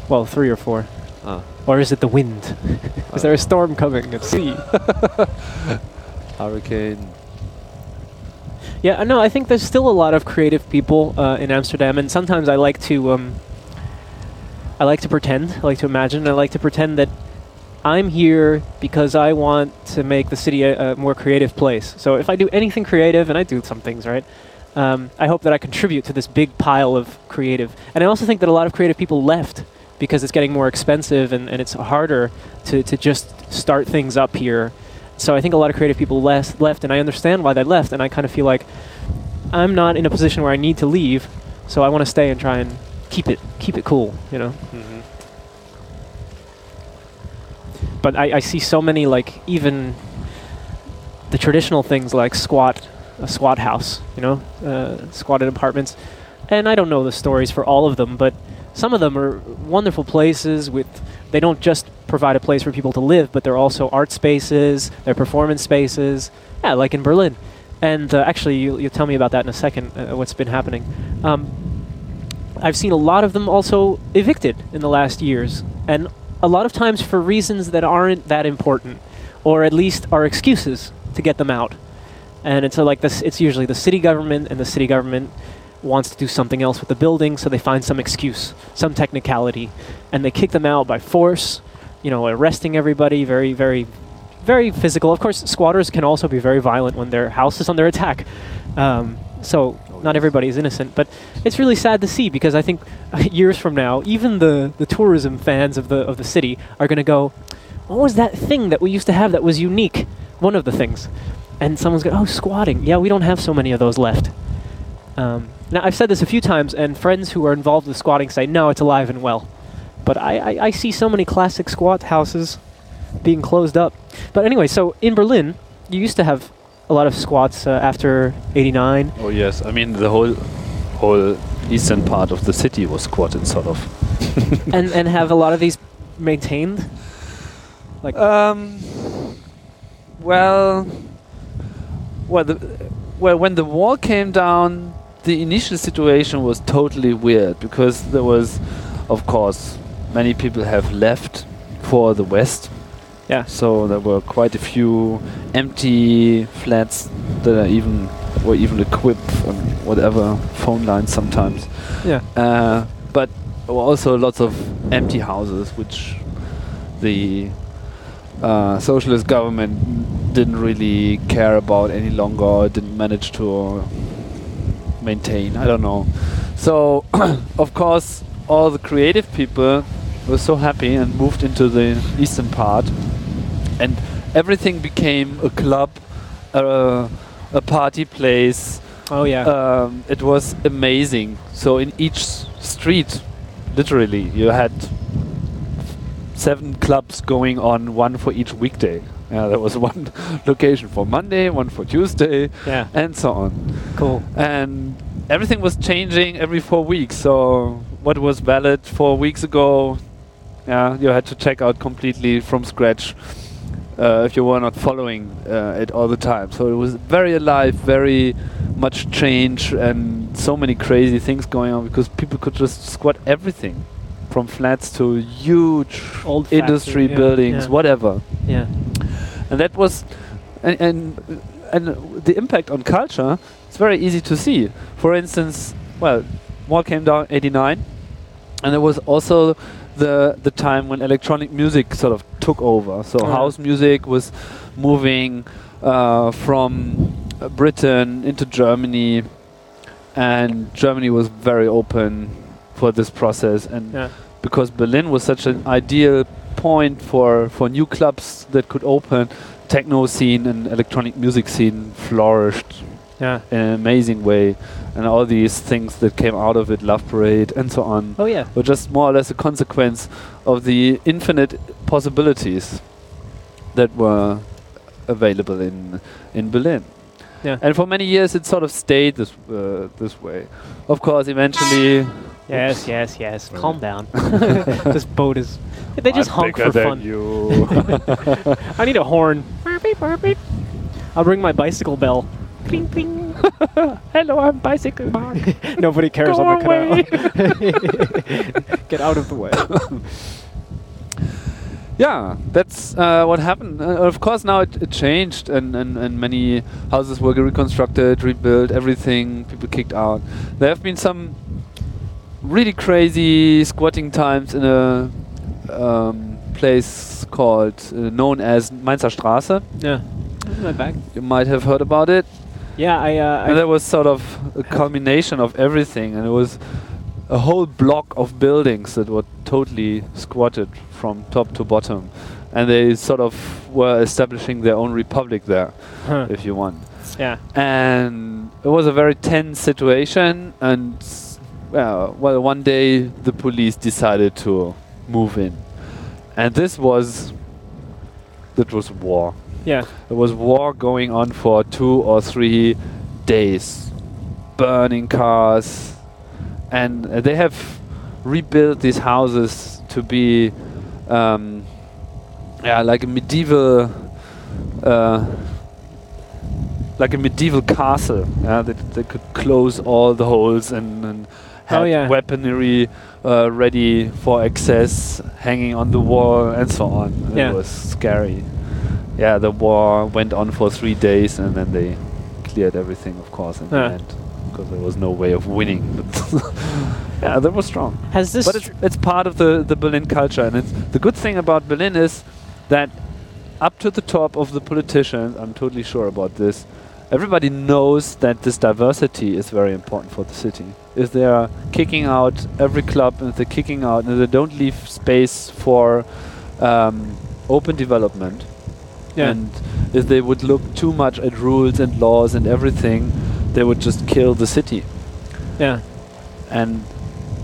Well, three or four. Ah. Or is it the wind? is there a storm coming at sea? Hurricane. Yeah, no, I think there's still a lot of creative people uh, in Amsterdam, and sometimes I like to, um, I like to pretend, I like to imagine, I like to pretend that I'm here because I want to make the city a, a more creative place. So if I do anything creative, and I do some things, right? Um, I hope that I contribute to this big pile of creative. And I also think that a lot of creative people left because it's getting more expensive and, and it's harder to, to just start things up here. So I think a lot of creative people left, left, and I understand why they left. And I kind of feel like I'm not in a position where I need to leave, so I want to stay and try and keep it keep it cool, you know. Mm-hmm. But I, I see so many like even the traditional things like squat a squat house, you know, uh, squatted apartments. And I don't know the stories for all of them, but some of them are wonderful places with. They don't just provide a place for people to live, but they're also art spaces, they're performance spaces. Yeah, like in Berlin. And uh, actually, you, you'll tell me about that in a second. Uh, what's been happening? Um, I've seen a lot of them also evicted in the last years, and a lot of times for reasons that aren't that important, or at least are excuses to get them out. And it's like this. It's usually the city government, and the city government wants to do something else with the building, so they find some excuse, some technicality, and they kick them out by force. You know, arresting everybody, very, very, very physical. Of course, squatters can also be very violent when their house is under attack. Um, so not everybody is innocent, but it's really sad to see because I think years from now, even the, the tourism fans of the of the city are going to go, "What was that thing that we used to have that was unique?" One of the things, and someone's going, "Oh, squatting. Yeah, we don't have so many of those left." Um, now I've said this a few times, and friends who are involved with squatting say, "No, it's alive and well." But I, I, I see so many classic squat houses being closed up. But anyway, so in Berlin, you used to have a lot of squats uh, after 89. Oh yes, I mean the whole whole eastern part of the city was squatted, sort of. and and have a lot of these maintained? Like Um. Well. Well, the, well, when the wall came down, the initial situation was totally weird because there was, of course, many people have left for the west. Yeah. So there were quite a few empty flats that are even were even equipped on whatever phone lines sometimes. yeah. Uh, but there were also lots of empty houses, which the uh, socialist government didn't really care about any longer, didn't manage to maintain. I don't know. So, of course, all the creative people were so happy and moved into the eastern part, and everything became a club, uh, a party place, Oh yeah. um, it was amazing. So in each street, literally, you had seven clubs going on, one for each weekday. Yeah, there was one location for Monday, one for Tuesday, yeah. and so on. Cool. And everything was changing every four weeks. So what was valid four weeks ago, yeah, you had to check out completely from scratch uh, if you were not following uh, it all the time. So it was very alive, very much change, and so many crazy things going on because people could just squat everything. From flats to huge Old industry factory, buildings, yeah. whatever Yeah. And that was and and, and the impact on culture it's very easy to see for instance well wall came down 89 and it was also the the time when electronic music sort of took over so Oh. house music was moving uh, from britain into germany and germany was very open for this process and Yeah. because Berlin was such an ideal point for, for new clubs that could open, techno scene and electronic music scene flourished Yeah. in an amazing way, and all these things that came out of it, Love Parade and so on, Oh yeah. were just more or less a consequence of the infinite possibilities that were available in in Berlin. Yeah. And for many years, it sort of stayed this uh, this way. Of course, eventually, Yes, yes, yes. Calm down. this boat is. They just I'm honk for fun. I need a horn. I'll ring my bicycle bell. Cling, cling. Hello, I'm Bicyclemark. Nobody cares Go on the canal. Get out of the way. yeah, that's uh, what happened. Uh, of course, now it, it changed, and, and, and many houses were reconstructed, rebuilt, everything. People kicked out. There have been some really crazy squatting times in a um, place called uh, known as Mainzer Straße. Yeah. My bag. You might have heard about it. Yeah, I. Uh, and that was sort of a culmination of everything, and it was a whole block of buildings that were totally squatted from top to bottom, and they sort of were establishing their own republic there, huh. if you want. Yeah. And it was a very tense situation, and well, well, one day the police decided to move in, and this was that was war. Yeah. There was war going on for two or three days, burning cars, and uh, they have rebuilt these houses to be, um, yeah, like a medieval, uh, like a medieval castle. Yeah, that they could close all the holes and, and had Oh, yeah. weaponry uh, ready for access, hanging on the wall, and so on. Yeah. It was scary. Yeah, the war went on for three days, and then they cleared everything, of course, in Yeah. the end, because there was no way of winning. But yeah, that was strong. Has this? But it's, it's part of the, the Berlin culture, and it's the good thing about Berlin is that up to the top of the politicians, I'm totally sure about this. Everybody knows that this diversity is very important for the city. If they are kicking out every club, and if they're kicking out, and they don't leave space for um, open development, yeah. and if they would look too much at rules and laws and everything, they would just kill the city yeah. and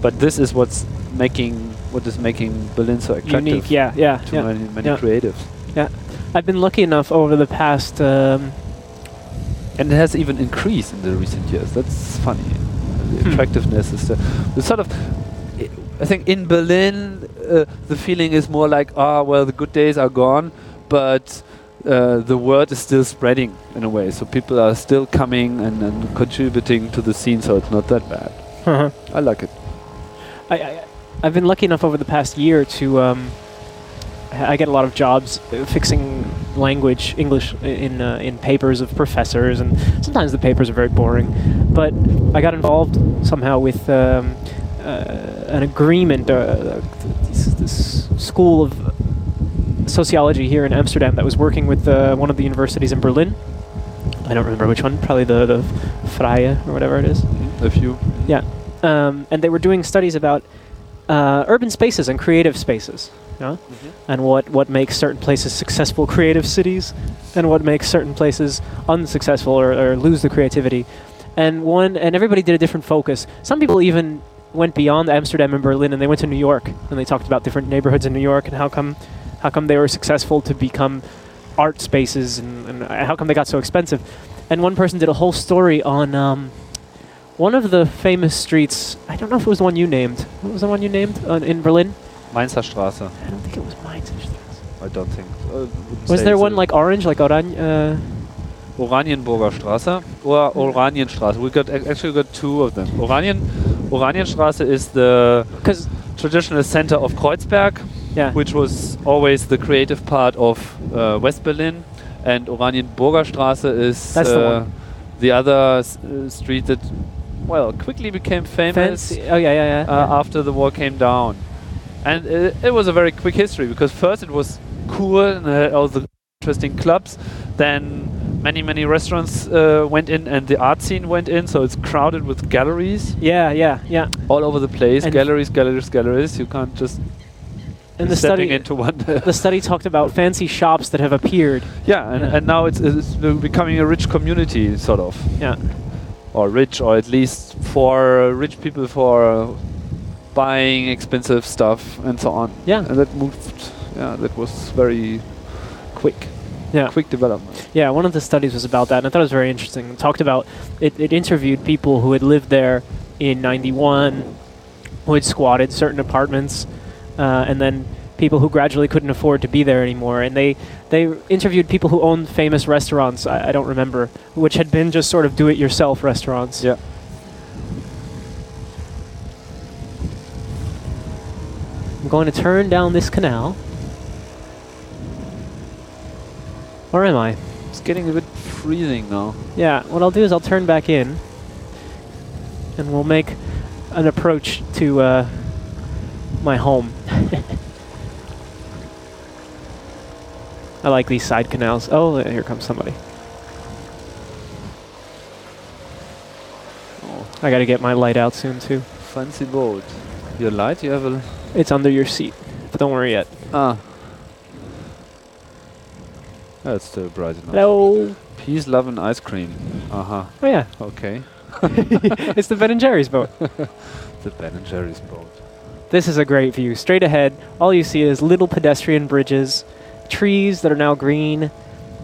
but this is what's making what is making Berlin so attractive Unique. Yeah. Yeah. to yeah. many, many yeah. creatives. Yeah. I've been lucky enough over the past. Um, And it has even increased in the recent years. That's funny. Hmm. attractiveness is the, the sort of. I- think in Berlin, uh, the feeling is more like, ah, well, the good days are gone, but uh, the word is still spreading in a way. So people are still coming and, and contributing to the scene, so it's not that bad. uh-huh. I like it. I, I I've been lucky enough over the past year to um, I get a lot of jobs fixing language English in uh, in papers of professors, and sometimes the papers are very boring. But I got involved somehow with um, uh, an agreement. Uh, this, this school of sociology here in Amsterdam that was working with uh, one of the universities in Berlin. I don't remember which one. Probably the the Freie or whatever it is If you um, and they were doing studies about uh, urban spaces and creative spaces, know? and what, what makes certain places successful creative cities, and what makes certain places unsuccessful or, or lose the creativity. And one, and everybody did a different focus. Some people even went beyond Amsterdam and Berlin, and they went to New York, and they talked about different neighborhoods in New York and how come, how come they were successful to become art spaces, and, and how come they got so expensive. And one person did a whole story on. Um, one of the famous streets, I don't know if it was the one you named. What was the one you named uh, in Berlin? Mainzer Straße. I don't think it was Mainzer Straße. I don't think. Uh, Was there one like orange, like orange? Uh, Oranienburger Straße or Oranienstraße? We got actually got two of them. Oranien Oranienstraße is the traditional center of Kreuzberg, yeah, which was always the creative part of uh, West Berlin, and Oranienburger Straße is the uh, one. the other s- uh, street that, well, quickly became famous. fancy. Oh yeah, yeah, yeah. uh, yeah. after the war came down. And it, it was a very quick history because first it was cool and had all the interesting clubs. Then many, many restaurants uh, went in and the art scene went in. So it's crowded with galleries yeah, yeah, yeah. all over the place. And- galleries, galleries, galleries. You can't just And the study, into one. the study talked about fancy shops that have appeared. yeah, and, Yeah. and now it's, it's becoming a rich community, sort of. Yeah, Or rich, or at least for uh, rich people for uh, buying expensive stuff and so on. yeah, and that moved. Yeah, that was very quick, yeah. quick development. Yeah, one of the studies was about that, and I thought it was very interesting. It talked about it, it interviewed people who had lived there in '91, who had squatted certain apartments, uh, and then people who gradually couldn't afford to be there anymore. And they they interviewed people who owned famous restaurants. I, I don't remember which had been just sort of do-it-yourself restaurants. Yeah. I'm going to turn down this canal. Where am I? It's getting a bit freezing now. Yeah, what I'll do is I'll turn back in and we'll make an approach to uh, my home. I like these side canals. Oh, here comes somebody. Oh, I gotta get my light out soon too. fancy boat. Your light? You have a It's under your seat, but don't worry yet. ah. That's still bright enough. Hello. Peace, love, and ice cream. Uh huh. Oh yeah, Okay. it's the Ben and Jerry's boat. The Ben and Jerry's boat. This is a great view. Straight ahead, all you see is little pedestrian bridges, trees that are now green,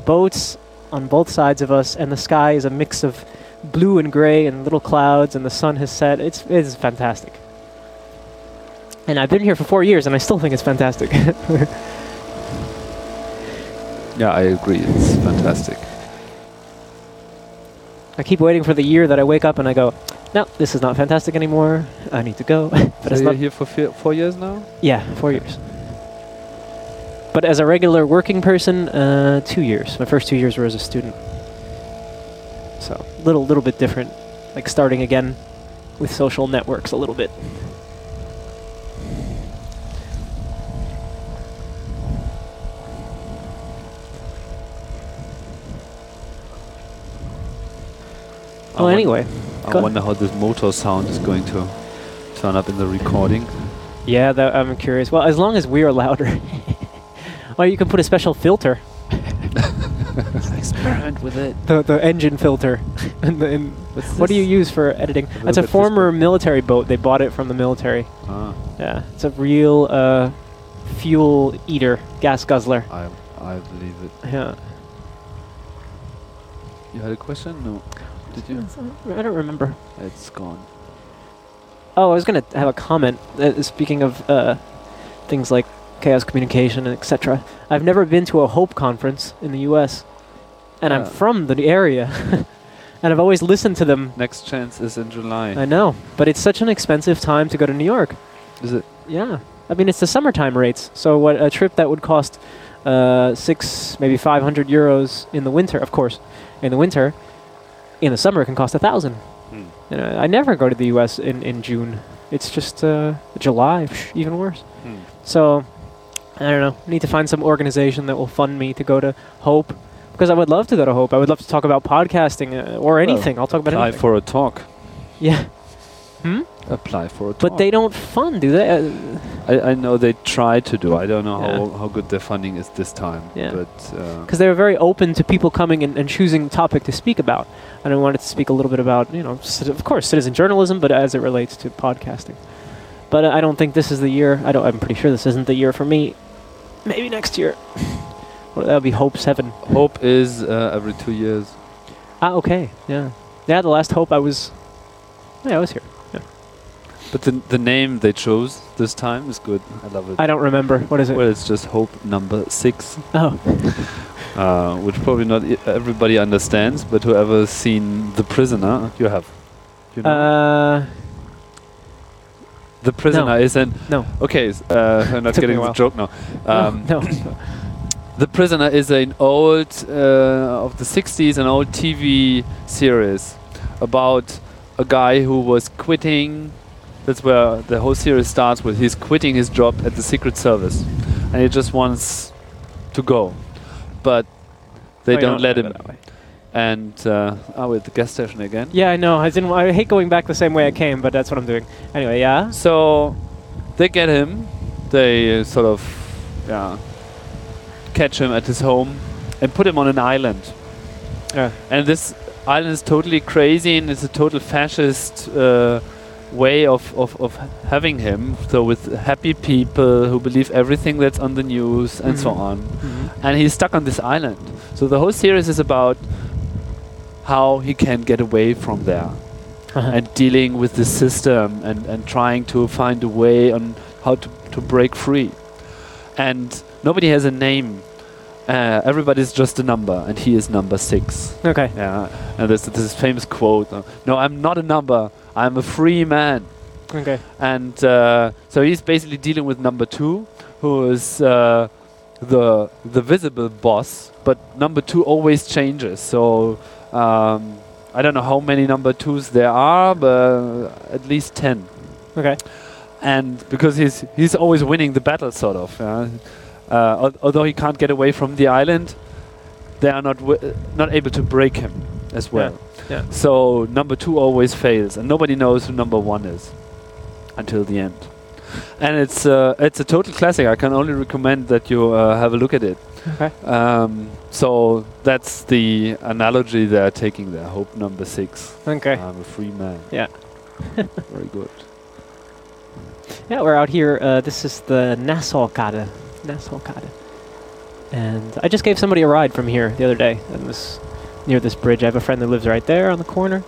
boats on both sides of us, and the sky is a mix of blue and gray and little clouds, and the sun has set. It's it's fantastic. And I've been here for four years, and I still think it's fantastic. Yeah, I agree. It's fantastic. I keep waiting for the year that I wake up and I go, no, this is not fantastic anymore. I need to go. but so it's you're here for fi- four years now. Yeah, four years. But as a regular working person, uh, two years. My first two years were as a student. So little, little bit different. Like starting again with social networks a little bit. Well, won- anyway, I Go- wonder how this motor sound is going to turn up in the recording. yeah, that, I'm curious. Well, as long as we are louder. well, you can put a special filter, Experiment with it. the the engine filter. in the, in, what do you use for editing? little That's a former military boat. They bought it from the military. Ah, Yeah, it's a real uh, fuel eater, gas guzzler. I I believe it. Yeah. You had a question? No. Did you? I don't remember. It's gone. Oh, I was gonna have a comment. Uh, speaking of uh, things like chaos communication and etc. I've never been to a Hope conference in the U.S. and I'm from the area, and I've always listened to them. Next chance is in July. I know, but it's such an expensive time to go to New York. is it? Yeah, I mean it's the summertime rates. So what a trip that would cost uh, six, maybe five hundred euros in the winter, of course, in the winter. In the summer, it can cost a thousand. Hmm. Know, I never go to the U.S. in in June. It's just uh, July, psh, even worse. Hmm. So I don't know. Need to find some organization that will fund me to go to Hope because I would love to go to Hope. I would love to talk about podcasting uh, or anything. I'll talk about anything. for a talk. yeah. Hmm? Apply for a talk. But they don't fund, do they? Uh, I, I know they try to do. I don't know Yeah. how, how good their funding is this time. Yeah. But uh, because they were very open to people coming and, and choosing topic to speak about. And I wanted to speak a little bit about, you know, of course, citizen journalism, but as it relates to podcasting. But uh, I don't think this is the year. I don't. I'm pretty sure this isn't the year for me. Maybe next year. well, that'll be Hope Seven. Hope is uh, every two years. Ah, okay. Yeah. Yeah. The last Hope I was. Yeah, I was here. But the the name they chose this time is good. I love it. I don't remember. What is it? well, it's just Hope number six, oh. uh, which probably not e- everybody understands. But whoever's seen The Prisoner, you have. You know? Uh. the Prisoner is an No. okay. s- Uh, I'm not Took me getting a the while. joke now. Um, no. The Prisoner is an old uh, of the 60s, an old TV series about a guy who was quitting. That's where the whole series starts with. He's quitting his job at the Secret Service, and he just wants to go, but they Oh, you don't let him. at it that way. And uh, are we at the gas station again? Yeah, I know. I didn't. I hate going back the same way I came, but that's what I'm doing. Anyway, yeah. So they get him. They uh, sort of, yeah, catch him at his home and put him on an island. Yeah. And this island is totally crazy and it's a total fascist uh, way of, of, of having him. So with happy people who believe everything that's on the news and so Mhm. on. And he's stuck on this island. So the whole series is about how he can get away from there Uh-huh. and dealing with the system and, and trying to find a way on how to, to break free. And nobody has a name. Uh, everybody's just a number, and he is number six. okay. Yeah, and there's this famous quote: uh, "No, I'm not a number. I'm a free man." Okay. And uh, so he's basically dealing with number two, who is uh, the the visible boss. But number two always changes. So um, I don't know how many number twos there are, but at least ten. Okay. And because he's he's always winning the battle, sort of. Yeah? Uh, al- although he can't get away from the island, they are not wi- not able to break him as well. yeah. So number two always fails, and nobody knows who number one is until the end. And it's uh, it's a total classic. I can only recommend that you uh, have a look at it. Okay. Um, so that's the analogy they're taking there. Hope number six. Okay. I'm a free man. Yeah. Very good. Yeah, we're out here. Uh, this is the Nassaukade. Nassaukade. And I just gave somebody a ride from here the other day. And was near this bridge. I have a friend that lives right there on the corner.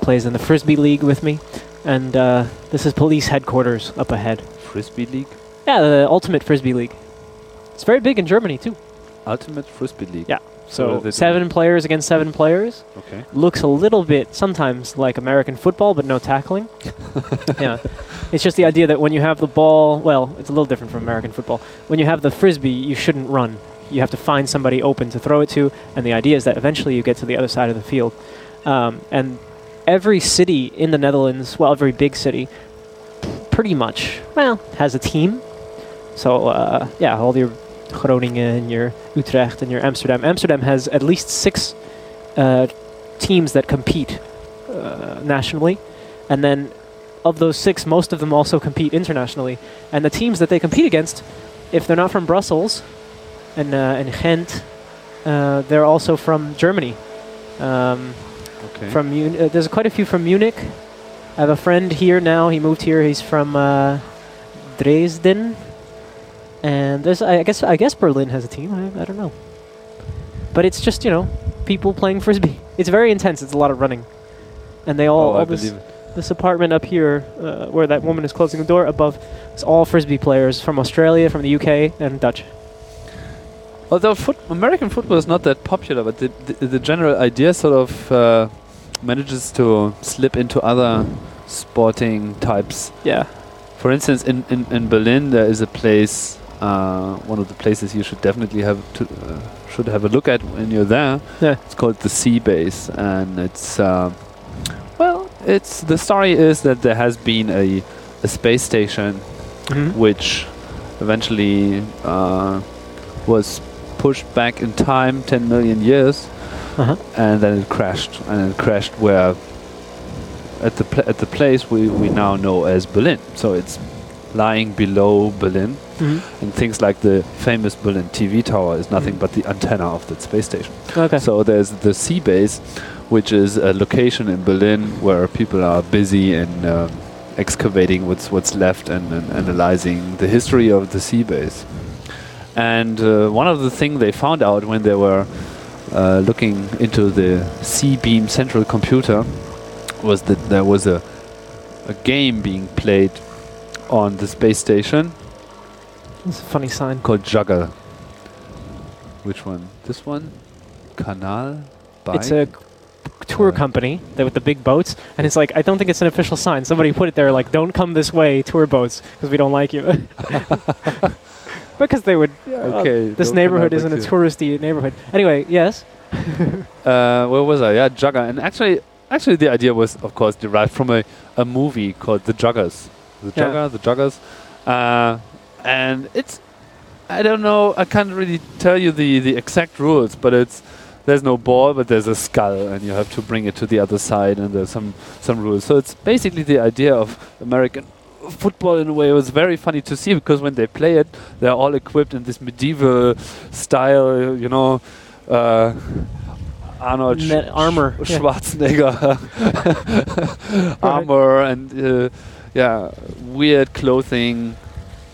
plays in the frisbee league with me, and uh, this is police headquarters up ahead. Frisbee League, Yeah, the ultimate frisbee league. It's very big in Germany too. Ultimate Frisbee League. Yeah. What So seven players against seven players. Okay. Looks a little bit sometimes like American football, but no tackling. yeah. It's just the idea that when you have the ball, well, it's a little different from American football. When you have the frisbee, you shouldn't run. You have to find somebody open to throw it to, and the idea is that eventually you get to the other side of the field. Um, and every city in the Netherlands, well, every big city, pretty much, well, has a team. So, uh, yeah, all your Groningen, and your Utrecht, and your Amsterdam. Amsterdam has at least six uh, teams that compete uh, nationally, and then of those six, most of them also compete internationally. And the teams that they compete against, if they're not from Brussels and uh, and Ghent, uh, they're also from Germany. Um, Okay. from Mun- uh, there's quite a few from Munich. I have a friend here now. He moved here. He's from uh, Dresden, and there's I guess I guess Berlin has a team. I, I don't know, but it's just you know people playing frisbee. It's very intense. It's a lot of running, and they all, oh, all this, this apartment up here uh, where that woman is closing the door above. It's all frisbee players from Australia, from the UK, and Dutch. Although foot American football is not that popular, but the, the, the general idea sort of uh, manages to slip into other sporting types. Yeah. For instance, in, in, in Berlin, there is a place, uh, one of the places you should definitely have to uh, should have a look at when you're there. Yeah. It's called the c-base, and it's uh, well, it's the story is that there has been a a space station Mhm. which eventually uh, was pushed back in time 10 million years Uh-huh. and then it crashed and it crashed where at the pla- at the place we, we now know as Berlin so it's lying below Berlin Mhm. and things like the famous Berlin TV tower is nothing Mhm. but the antenna of that space station Okay. so there's the c-base, which is a location in Berlin where people are busy in um, excavating what's what's left and, and analyzing the history of the sea base. And uh, one of the things they found out when they were uh, looking into the Sea Beam central computer was that there was a a game being played on the space station It's a funny sign. called Jugger. Which one? This one? Canal? It's a tour company that with the big boats, and it's like I don't think it's an official sign. Somebody put it there like, "Don't come this way, tour boats, because we don't like you." because they would. uh, Okay. this neighborhood isn't a touristy neighborhood. Anyway, yes. Uh, where was I? Yeah, Jugger. And actually, actually, the idea was, of course, derived from a, a movie called The Juggers. The Yeah. Jugger, The Juggers. Uh, and it's, I don't know, I can't really tell you the, the exact rules, but it's, there's no ball, but there's a skull, and you have to bring it to the other side, and there's some, some rules. So it's basically the idea of American football in a way. It was very funny to see because when they play it, they're all equipped in this medieval style, you know, uh, Arnold Sch- armor, Sch- Schwarzenegger armor and uh, yeah, weird clothing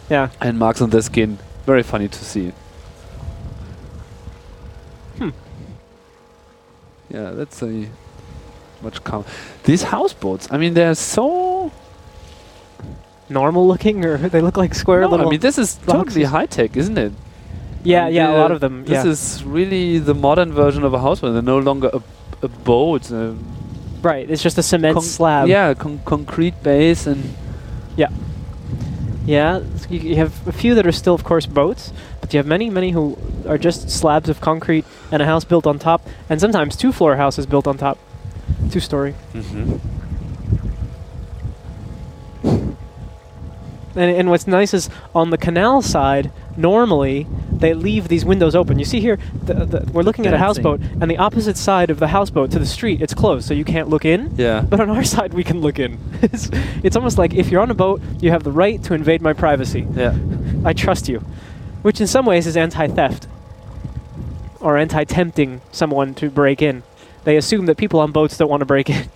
Yeah. and marks on their skin. Very funny to see. Hmm. Yeah, that's a much calm. These houseboats, I mean, they're so. Normal looking, or they look like square No, little. I mean, this is totally high tech, isn't it? yeah, And, yeah, a uh, lot of them. This yeah. is really the modern version of a houseboat. They're no longer a, a boat. Uh, right. It's just a cement slab. Yeah, con- concrete base and. Yeah, s- you, have a few that are still, of course, boats, but you have many, many who are just slabs of concrete and a house built on top, and sometimes two-floor houses built on top, two-story. Mm-hmm. And, and what's nice is on the canal side, normally they leave these windows open. You see here, the, the, we're looking at a houseboat, and the opposite side of the houseboat to the street, it's closed, so you can't look in. Yeah. But on our side, we can look in. it's, it's almost like if you're on a boat, you have the right to invade my privacy. Yeah. I trust you. Which in some ways is anti theft or anti tempting someone to break in. They assume that people on boats don't want to break in.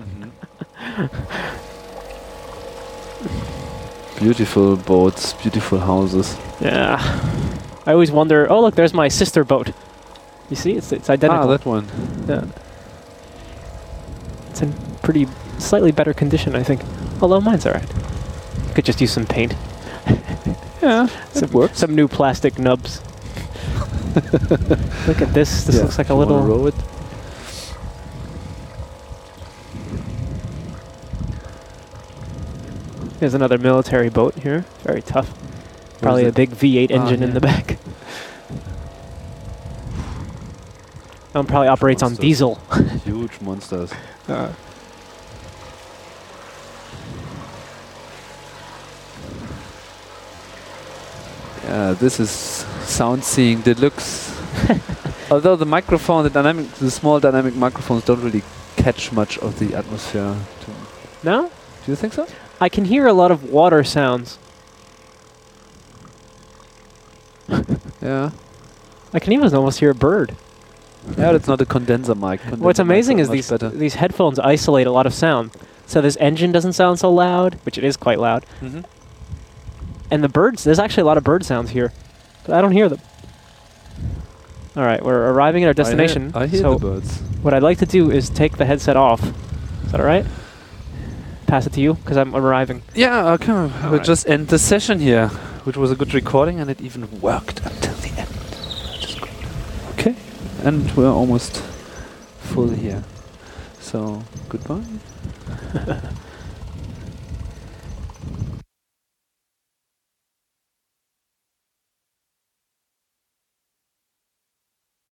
Mm-hmm. Beautiful boats, beautiful houses. yeah. I always wonder oh, look, there's my sister boat. You see, it's, it's identical. Ah, that one. yeah. It's in pretty slightly better condition, I think. Although mine's alright. Could just use some paint. Yeah, Some, it works. some new plastic nubs. Look at this. This Yeah, looks like a little. row it. There's another military boat here. Very tough. Probably a big V8 Ah, engine in yeah. the back. Um, probably operates on diesel. Huge monsters. Uh, Yeah, this is sound seeing deluxe. Although the microphone, the dynamic, the small dynamic microphones don't really catch much of the atmosphere. No? do you think so? I can hear a lot of water sounds. Yeah. I can even almost hear a bird. Yeah, it's not a condenser mic. What's amazing is these better. these headphones isolate a lot of sound. So this engine doesn't sound so loud, which it is quite loud. hmm And the birds, there's actually a lot of bird sounds here, but I don't hear them. All right, we're arriving at our destination. I hear, I hear so the birds. what I'd like to do is take the headset off. Is that all right? Pass it to you because I'm arriving. Yeah, okay. We'll Alright. just end the session here, which was a good recording, and it even worked until the end. Okay, and we're almost full here. So goodbye.